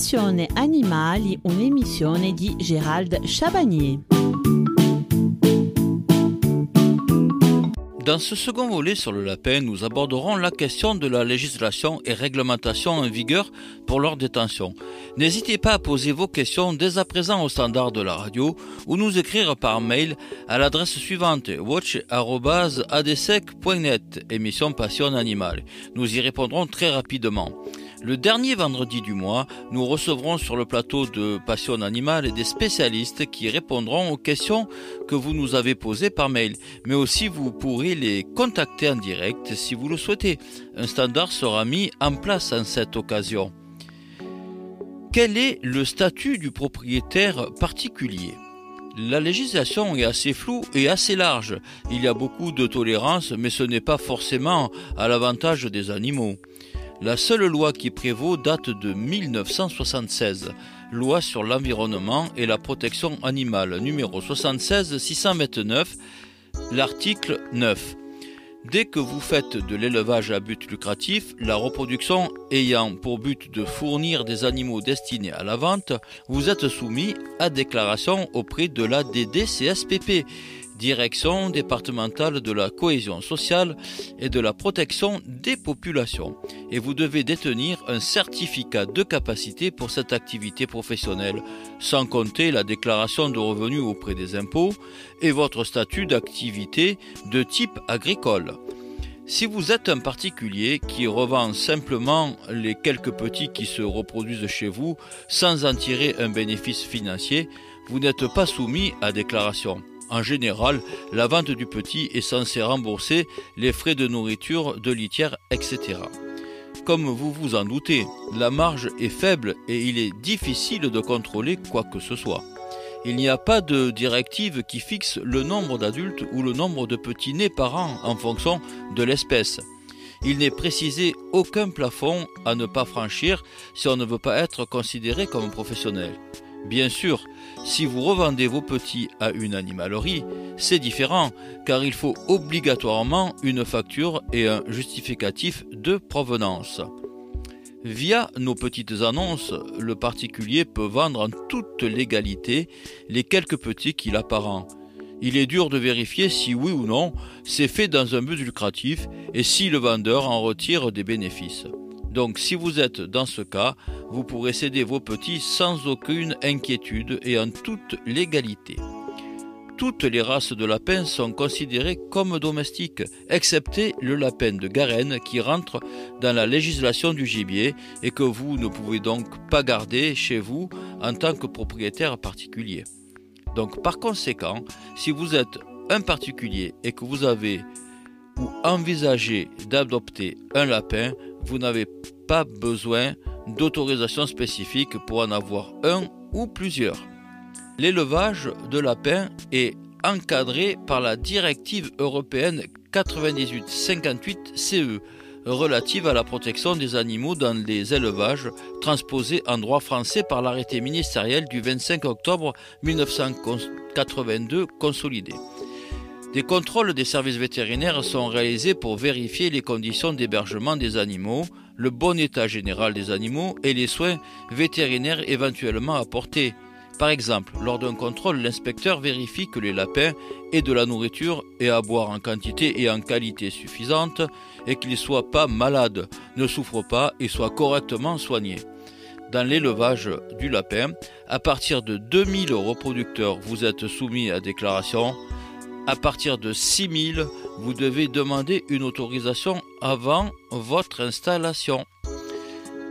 Passione Animali, un'emissione di Gérald Chabagnier. Dans ce second volet sur le lapin, nous aborderons la question de la législation et réglementation en vigueur pour leur détention. N'hésitez pas à poser vos questions dès à présent au standard de la radio ou nous écrire par mail à l'adresse suivante watch.adsec.net, émission Passion Animale. Nous y répondrons très rapidement. Le dernier vendredi du mois, nous recevrons sur le plateau de Passion Animale des spécialistes qui répondront aux questions que vous nous avez posées par mail, mais aussi vous pourrez les contacter en direct si vous le souhaitez. Un standard sera mis en place en cette occasion. Quel est le statut du propriétaire particulier? La législation est assez floue et assez large. Il y a beaucoup de tolérance, mais ce n'est pas forcément à l'avantage des animaux. La seule loi qui prévaut date de 1976, loi sur l'environnement et la protection animale numéro 76 629, l'article 9. Dès que vous faites de l'élevage à but lucratif, la reproduction ayant pour but de fournir des animaux destinés à la vente, vous êtes soumis à déclaration auprès de la DDCSPP Direction départementale de la cohésion sociale et de la protection des populations. Et vous devez détenir un certificat de capacité pour cette activité professionnelle, sans compter la déclaration de revenus auprès des impôts et votre statut d'activité de type agricole. Si vous êtes un particulier qui revend simplement les quelques petits qui se reproduisent chez vous sans en tirer un bénéfice financier, vous n'êtes pas soumis à déclaration. En général, la vente du petit est censée rembourser les frais de nourriture, de litière, etc. Comme vous vous en doutez, la marge est faible et il est difficile de contrôler quoi que ce soit. Il n'y a pas de directive qui fixe le nombre d'adultes ou le nombre de petits nés par an en fonction de l'espèce. Il n'est précisé aucun plafond à ne pas franchir si on ne veut pas être considéré comme professionnel. Bien sûr, si vous revendez vos petits à une animalerie, c'est différent car il faut obligatoirement une facture et un justificatif de provenance. Via nos petites annonces, le particulier peut vendre en toute légalité les quelques petits qu'il a par an. Il est dur de vérifier si oui ou non c'est fait dans un but lucratif et si le vendeur en retire des bénéfices. Donc si vous êtes dans ce cas, vous pourrez céder vos petits sans aucune inquiétude et en toute légalité. Toutes les races de lapins sont considérées comme domestiques, excepté le lapin de Garenne qui rentre dans la législation du gibier et que vous ne pouvez donc pas garder chez vous en tant que propriétaire particulier. Donc par conséquent, si vous êtes un particulier et que vous avez ou envisagez d'adopter un lapin, vous n'avez pas besoin d'autorisation spécifique pour en avoir un ou plusieurs. L'élevage de lapins est encadré par la directive européenne 98-58 CE relative à la protection des animaux dans les élevages, transposée en droit français par l'arrêté ministériel du 25 octobre 1982 consolidé. Des contrôles des services vétérinaires sont réalisés pour vérifier les conditions d'hébergement des animaux, le bon état général des animaux et les soins vétérinaires éventuellement apportés. Par exemple, lors d'un contrôle, l'inspecteur vérifie que les lapins aient de la nourriture et à boire en quantité et en qualité suffisante et qu'ils ne soient pas malades, ne souffrent pas et soient correctement soignés. Dans l'élevage du lapin, à partir de 2000 reproducteurs, vous êtes soumis à déclaration à partir de 6000, vous devez demander une autorisation avant votre installation.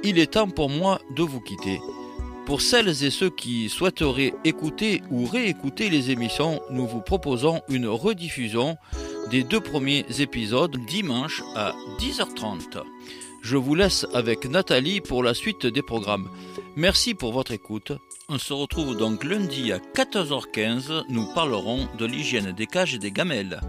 Il est temps pour moi de vous quitter. Pour celles et ceux qui souhaiteraient écouter ou réécouter les émissions, nous vous proposons une rediffusion des deux premiers épisodes dimanche à 10h30. Je vous laisse avec Nathalie pour la suite des programmes. Merci pour votre écoute. On se retrouve donc lundi à 14h15. Nous parlerons de l'hygiène des cages et des gamelles.